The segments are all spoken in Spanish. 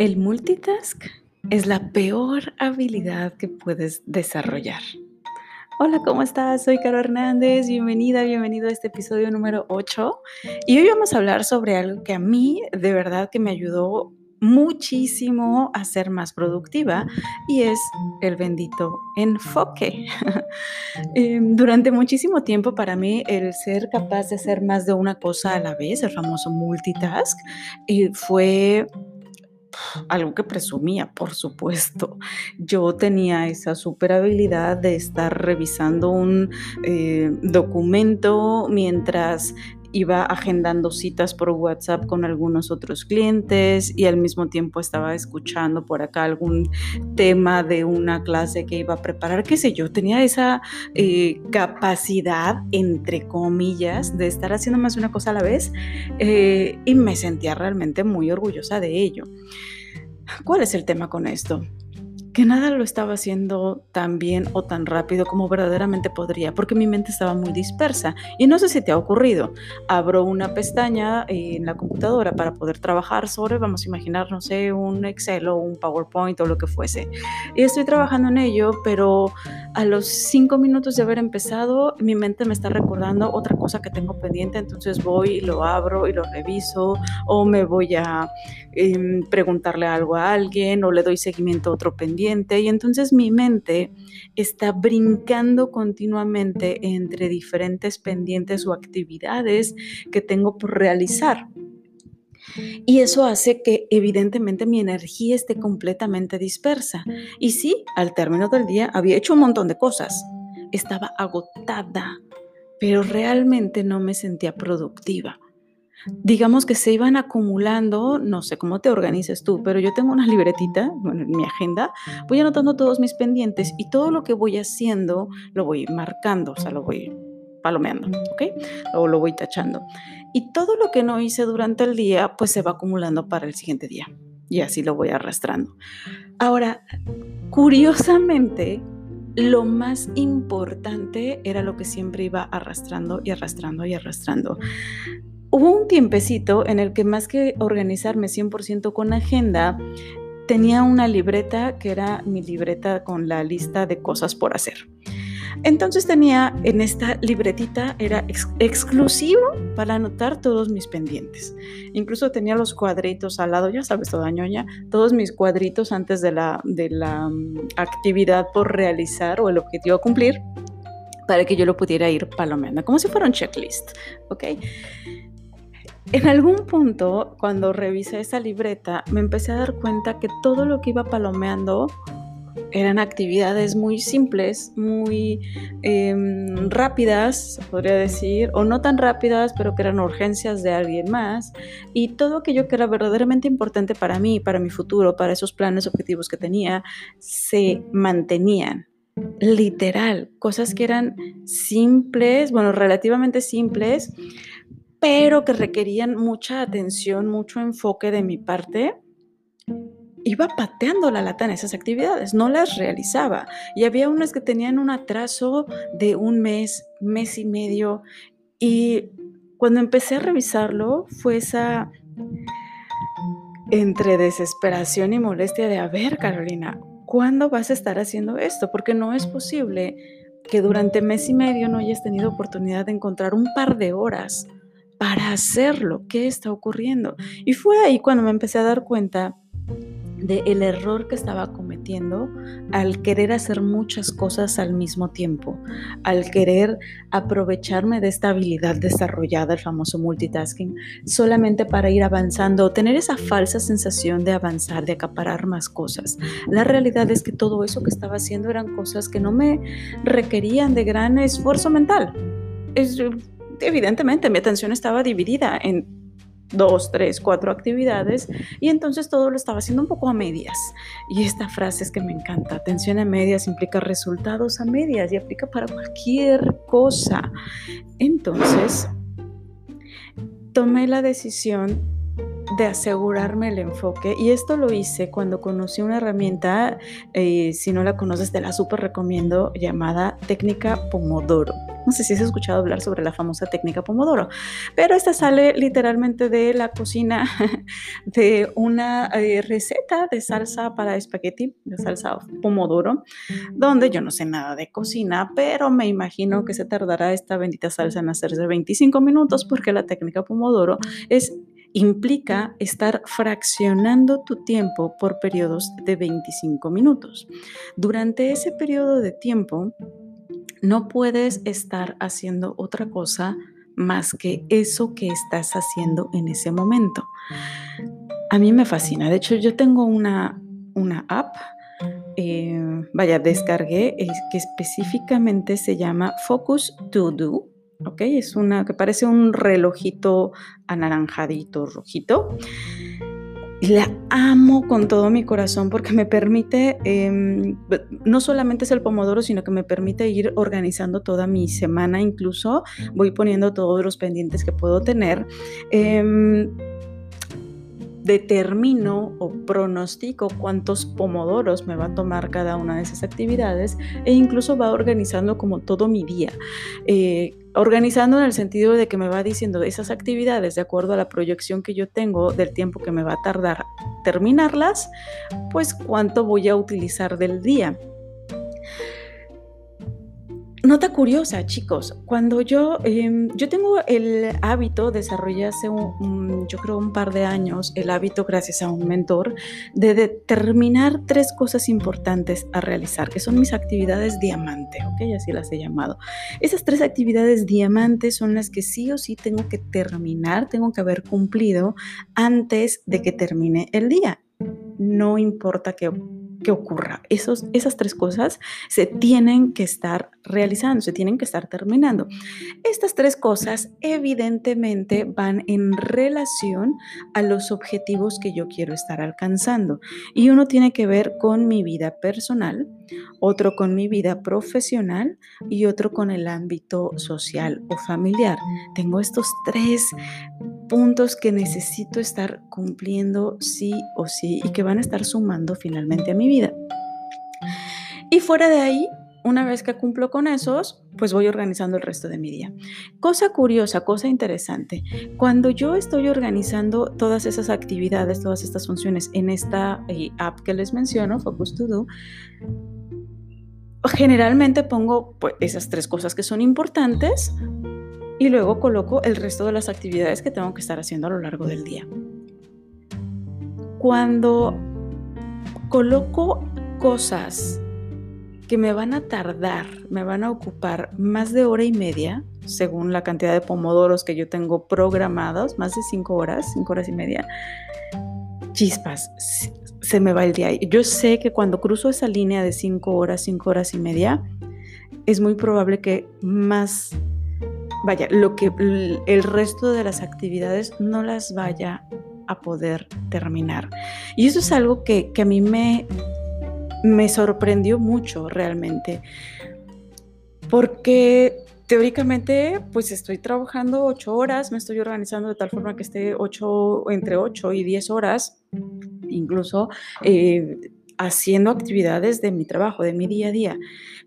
El multitask es la peor habilidad que puedes desarrollar. Hola, ¿cómo estás? Soy Caro Hernández. Bienvenida, bienvenido a este episodio número 8. Y hoy vamos a hablar sobre algo que a mí de verdad que me ayudó muchísimo a ser más productiva y es el bendito enfoque. Em, durante muchísimo tiempo para mí el ser capaz de hacer más de una cosa a la vez, el famoso multitask, eh, fue algo que presumía, por supuesto. Yo tenía esa super habilidad de estar revisando un eh, documento mientras iba agendando citas por WhatsApp con algunos otros clientes y al mismo tiempo estaba escuchando por acá algún tema de una clase que iba a preparar, qué sé yo, tenía esa eh, capacidad, entre comillas, de estar haciendo más de una cosa a la vez eh, y me sentía realmente muy orgullosa de ello. ¿Cuál es el tema con esto? Nada lo estaba haciendo tan bien o tan rápido como verdaderamente podría, porque mi mente estaba muy dispersa. Y no sé si te ha ocurrido. Abro una pestaña en la computadora para poder trabajar sobre, vamos a imaginar, no sé, un Excel o un PowerPoint o lo que fuese. Y estoy trabajando en ello, pero a los cinco minutos de haber empezado, mi mente me está recordando otra cosa que tengo pendiente, entonces voy y lo abro y lo reviso, o me voy a em, preguntarle algo a alguien, o le doy seguimiento a otro pendiente y entonces mi mente está brincando continuamente entre diferentes pendientes o actividades que tengo por realizar. Y eso hace que evidentemente mi energía esté completamente dispersa. Y sí, al término del día había hecho un montón de cosas. Estaba agotada, pero realmente no me sentía productiva digamos que se iban acumulando, no sé cómo te organizas tú, pero yo tengo una libretita, bueno, en mi agenda, voy anotando todos mis pendientes y todo lo que voy haciendo lo voy marcando, o sea, lo voy palomeando, ¿ok? O lo voy tachando. Y todo lo que no hice durante el día, pues se va acumulando para el siguiente día. Y así lo voy arrastrando. Ahora, curiosamente, lo más importante era lo que siempre iba arrastrando y arrastrando y arrastrando. Hubo un tiempecito en el que más que organizarme 100% con agenda, tenía una libreta que era mi libreta con la lista de cosas por hacer. Entonces tenía en esta libretita, era exclusivo para anotar todos mis pendientes. Incluso tenía los cuadritos al lado, ya sabes, toda ñoña, todos mis cuadritos antes de la, de la mm, actividad por realizar o el objetivo a cumplir para que yo lo pudiera ir palomeando, como si fuera un checklist, ¿ok? En algún punto, cuando revisé esa libreta, me empecé a dar cuenta que todo lo que iba palomeando eran actividades muy simples, muy em, rápidas, podría decir, o no tan rápidas, pero que eran urgencias de alguien más, y todo aquello que era verdaderamente importante para mí, para mi futuro, para esos planes objetivos que tenía, se mantenían. Literal, cosas que eran simples, bueno, relativamente simples, pero que requerían mucha atención, mucho enfoque de mi parte, iba pateando la lata en esas actividades, no las realizaba. Y había unas que tenían un atraso de un mes, mes y medio. Y cuando empecé a revisarlo, fue esa entre desesperación y molestia de, a ver, Carolina, ¿cuándo vas a estar haciendo esto? Porque no es posible que durante mes y medio no hayas tenido oportunidad de encontrar un par de horas para hacerlo. ¿Qué está ocurriendo? Y fue ahí cuando me empecé a dar cuenta de el error que estaba cometiendo al querer hacer muchas cosas al mismo tiempo, al querer aprovecharme de esta habilidad desarrollada, el famoso multitasking, solamente para ir avanzando, tener esa falsa sensación de avanzar, de acaparar más cosas. La realidad es que todo eso que estaba haciendo eran cosas que no me requerían de gran esfuerzo mental. Es, evidentemente mi atención estaba dividida en dos, tres, cuatro actividades y entonces todo lo estaba haciendo un poco a medias. Y esta frase es que me encanta, atención a medias implica resultados a medias y aplica para cualquier cosa. Entonces, tomé la decisión de asegurarme el enfoque y esto lo hice cuando conocí una herramienta, eh, si no la conoces te la súper recomiendo, llamada técnica Pomodoro. No sé si has escuchado hablar sobre la famosa técnica Pomodoro, pero esta sale literalmente de la cocina de una eh, receta de salsa para espagueti, de salsa Pomodoro, donde yo no sé nada de cocina, pero me imagino que se tardará esta bendita salsa en hacerse 25 minutos porque la técnica Pomodoro es implica estar fraccionando tu tiempo por periodos de 25 minutos. Durante ese periodo de tiempo, no puedes estar haciendo otra cosa más que eso que estás haciendo en ese momento. A mí me fascina. De hecho, yo tengo una, una app, eh, vaya, descargué, que específicamente se llama Focus To Do. ¿Ok? Es una que parece un relojito anaranjadito, rojito la amo con todo mi corazón porque me permite, em, no solamente es el pomodoro, sino que me permite ir organizando toda mi semana, incluso voy poniendo todos los pendientes que puedo tener. Em, determino o pronostico cuántos pomodoros me va a tomar cada una de esas actividades e incluso va organizando como todo mi día. Eh, organizando en el sentido de que me va diciendo esas actividades de acuerdo a la proyección que yo tengo del tiempo que me va a tardar terminarlas, pues cuánto voy a utilizar del día. Nota curiosa, chicos, cuando yo, em, yo tengo el hábito, desarrollé hace un, yo creo un par de años, el hábito gracias a un mentor, de determinar tres cosas importantes a realizar, que son mis actividades diamante, ¿ok? Así las he llamado. Esas tres actividades diamante son las que sí o sí tengo que terminar, tengo que haber cumplido antes de que termine el día. No importa que que ocurra. Esos, esas tres cosas se tienen que estar realizando, se tienen que estar terminando. Estas tres cosas evidentemente van en relación a los objetivos que yo quiero estar alcanzando. Y uno tiene que ver con mi vida personal, otro con mi vida profesional y otro con el ámbito social o familiar. Tengo estos tres puntos que necesito estar cumpliendo sí o sí y que van a estar sumando finalmente a mi vida. Y fuera de ahí, una vez que cumplo con esos, pues voy organizando el resto de mi día. Cosa curiosa, cosa interesante, cuando yo estoy organizando todas esas actividades, todas estas funciones en esta eh, app que les menciono, Focus To Do, generalmente pongo pues, esas tres cosas que son importantes y luego coloco el resto de las actividades que tengo que estar haciendo a lo largo del día. Cuando coloco cosas que me van a tardar, me van a ocupar más de hora y media, según la cantidad de pomodoros que yo tengo programados, más de cinco horas, cinco horas y media, chispas, se me va el día. Yo sé que cuando cruzo esa línea de cinco horas, cinco horas y media, es muy probable que más vaya, lo que el resto de las actividades no las vaya a poder terminar. Y eso es algo que, a mí me, me sorprendió mucho realmente, porque teóricamente pues estoy trabajando ocho horas, me estoy organizando de tal forma que esté ocho, entre ocho y diez horas, incluso eh, haciendo actividades de mi trabajo, de mi día a día.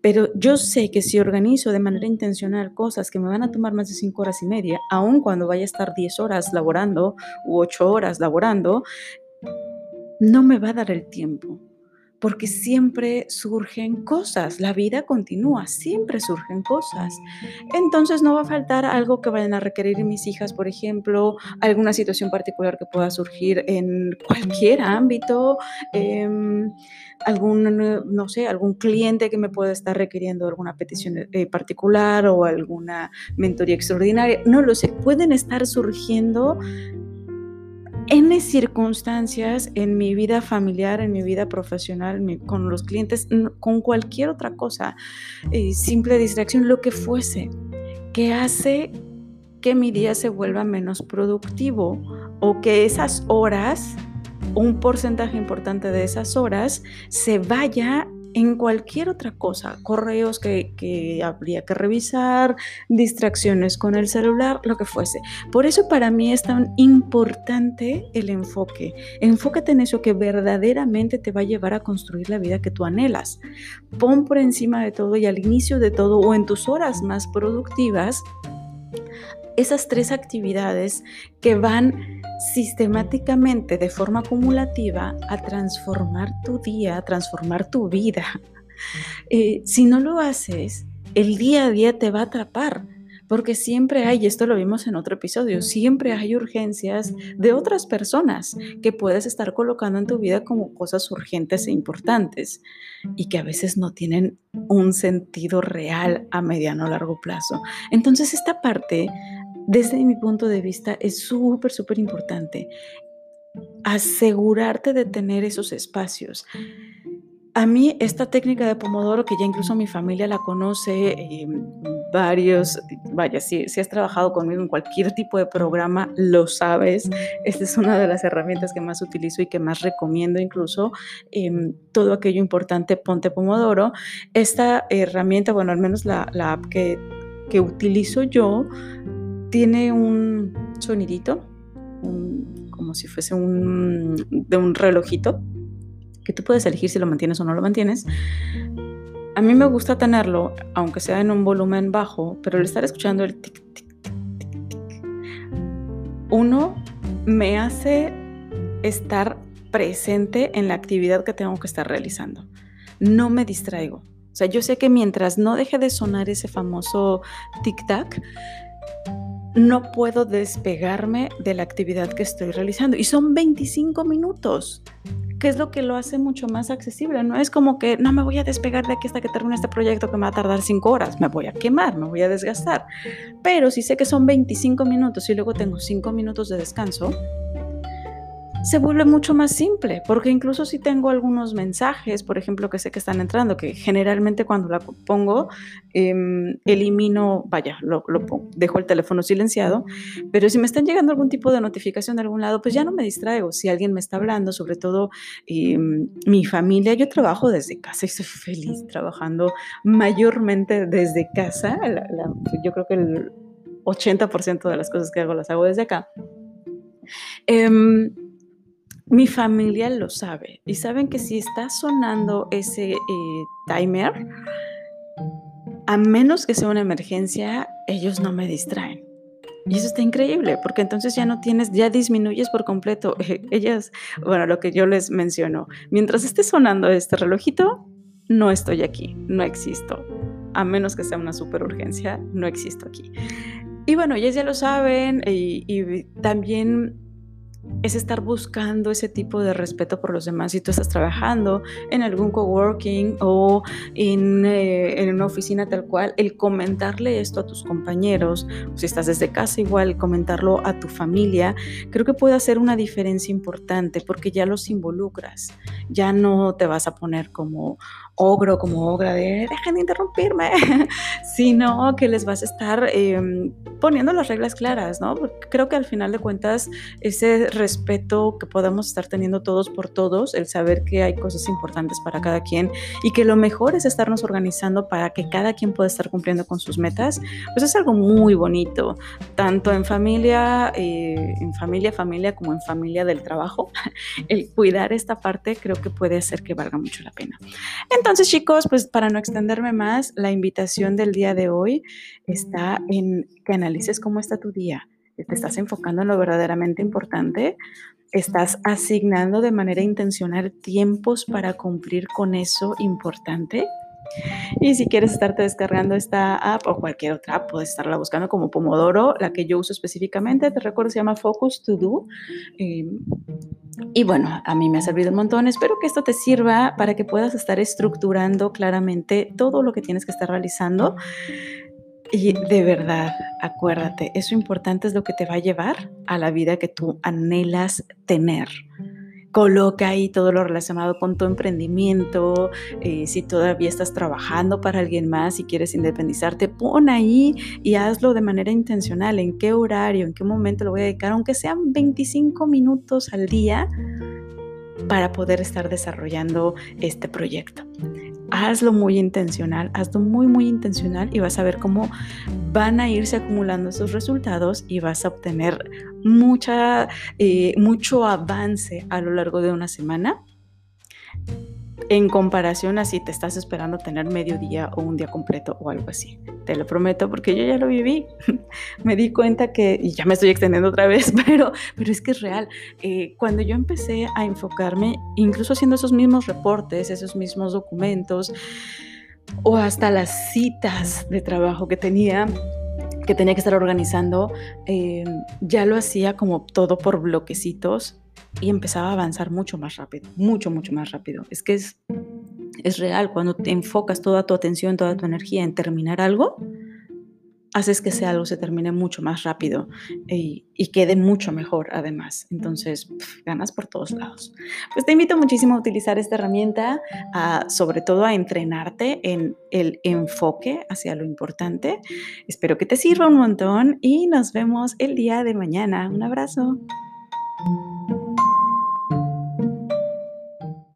Pero yo sé que si organizo de manera intencional cosas que me van a tomar más de cinco horas y media, aun cuando vaya a estar 10 horas laborando u 8 horas laborando, no me va a dar el tiempo porque siempre surgen cosas, la vida continúa, siempre surgen cosas. Entonces no va a faltar algo que vayan a requerir mis hijas, por ejemplo, alguna situación particular que pueda surgir en cualquier ámbito, em, algún, no sé, algún cliente que me pueda estar requiriendo alguna petición eh, particular o alguna mentoría extraordinaria, no lo sé, pueden estar surgiendo N circunstancias en mi vida familiar, en mi vida profesional, con los clientes, con cualquier otra cosa, eh, simple distracción, lo que fuese, que hace que mi día se vuelva menos productivo o que esas horas, un porcentaje importante de esas horas, se vaya en cualquier otra cosa, correos que, habría que revisar, distracciones con el celular, lo que fuese. Por eso para mí es tan importante el enfoque. Enfócate en eso que verdaderamente te va a llevar a construir la vida que tú anhelas. Pon por encima de todo y al inicio de todo o en tus horas más productivas esas tres actividades que van sistemáticamente de forma acumulativa a transformar tu día, a transformar tu vida. Eh, si no lo haces, el día a día te va a atrapar, porque siempre hay, y esto lo vimos en otro episodio, siempre hay urgencias de otras personas que puedes estar colocando en tu vida como cosas urgentes e importantes y que a veces no tienen un sentido real a mediano o largo plazo. Entonces esta parte desde mi punto de vista es súper, súper importante asegurarte de tener esos espacios. A mí esta técnica de Pomodoro, que ya incluso mi familia la conoce, eh, varios, vaya, si, si, has trabajado conmigo en cualquier tipo de programa, lo sabes. Esta es una de las herramientas que más utilizo y que más recomiendo incluso. Em, todo aquello importante, ponte Pomodoro. Esta herramienta, bueno, al menos la, la app que, que utilizo yo, tiene un sonidito, como si fuese un, de un relojito, que tú puedes elegir si lo mantienes o no lo mantienes. A mí me gusta tenerlo, aunque sea en un volumen bajo, pero el estar escuchando el tic, tic, tic, tic, tic, uno me hace estar presente en la actividad que tengo que estar realizando. No me distraigo. O sea, yo sé que mientras no deje de sonar ese famoso tic-tac, no puedo despegarme de la actividad que estoy realizando. Y son 25 minutos, que es lo que lo hace mucho más accesible. No es como que no me voy a despegar de aquí hasta que termine este proyecto que me va a tardar 5 horas. Me voy a quemar, me voy a desgastar. Pero si sé que son 25 minutos y luego tengo 5 minutos de descanso, se vuelve mucho más simple, porque incluso si tengo algunos mensajes, por ejemplo, que sé que están entrando, que generalmente cuando la pongo, em, elimino, vaya, lo, dejo el teléfono silenciado, pero si me están llegando algún tipo de notificación de algún lado, pues ya no me distraigo. Si alguien me está hablando, sobre todo em, mi familia, yo trabajo desde casa y estoy feliz trabajando mayormente desde casa. yo creo que el 80% de las cosas que hago las hago desde acá. Em, mi familia lo sabe y saben que si está sonando ese eh, timer, a menos que sea una emergencia, ellos no me distraen. Y eso está increíble, porque entonces ya no tienes, ya disminuyes por completo. Ellas, bueno, lo que yo les menciono, mientras esté sonando este relojito, no estoy aquí, no existo. A menos que sea una super urgencia, no existo aquí. Y bueno, ellas ya lo saben y, y también es estar buscando ese tipo de respeto por los demás. Si tú estás trabajando en algún coworking o en, eh, en una oficina tal cual, el comentarle esto a tus compañeros, si estás desde casa igual, comentarlo a tu familia, creo que puede hacer una diferencia importante porque ya los involucras, ya no te vas a poner como ogro, como ogra de dejen de interrumpirme, sino que les vas a estar em, poniendo las reglas claras, ¿no? Porque creo que al final de cuentas ese respeto que podemos estar teniendo todos por todos, el saber que hay cosas importantes para cada quien y que lo mejor es estarnos organizando para que cada quien pueda estar cumpliendo con sus metas, pues es algo muy bonito, tanto en familia, eh, en familia, familia, como en familia del trabajo. El cuidar esta parte creo que puede hacer que valga mucho la pena. Entonces, chicos, pues para no extenderme más, la invitación del día de hoy está en que analices cómo está tu día te estás enfocando en lo verdaderamente importante, estás asignando de manera intencional tiempos para cumplir con eso importante. Y si quieres estarte descargando esta app o cualquier otra puedes estarla buscando como Pomodoro, la que yo uso específicamente, te recuerdo, se llama Focus To Do. Em, y bueno, a mí me ha servido un montón. Espero que esto te sirva para que puedas estar estructurando claramente todo lo que tienes que estar realizando y de verdad, acuérdate, eso importante es lo que te va a llevar a la vida que tú anhelas tener. Coloca ahí todo lo relacionado con tu emprendimiento, eh, si todavía estás trabajando para alguien más, y quieres independizarte, pon ahí y hazlo de manera intencional, en qué horario, en qué momento lo voy a dedicar, aunque sean 25 minutos al día para poder estar desarrollando este proyecto. Hazlo muy intencional, hazlo muy, muy intencional y vas a ver cómo van a irse acumulando esos resultados y vas a obtener mucha, eh, mucho avance a lo largo de una semana en comparación a si te estás esperando tener medio día o un día completo o algo así. Te lo prometo porque yo ya lo viví. me di cuenta que, y ya me estoy extendiendo otra vez, pero, pero es que es real. Eh, cuando yo empecé a enfocarme, incluso haciendo esos mismos reportes, esos mismos documentos, o hasta las citas de trabajo que tenía, que tenía que estar organizando, eh, ya lo hacía como todo por bloquecitos y empezaba a avanzar mucho más rápido, mucho, mucho más rápido. Es que es, es real, cuando te enfocas toda tu atención, toda tu energía en terminar algo, haces que ese algo se termine mucho más rápido y, quede mucho mejor además. Entonces, ganas por todos lados. Pues te invito muchísimo a utilizar esta herramienta, sobre todo a entrenarte en el enfoque hacia lo importante. Espero que te sirva un montón y nos vemos el día de mañana. Un abrazo.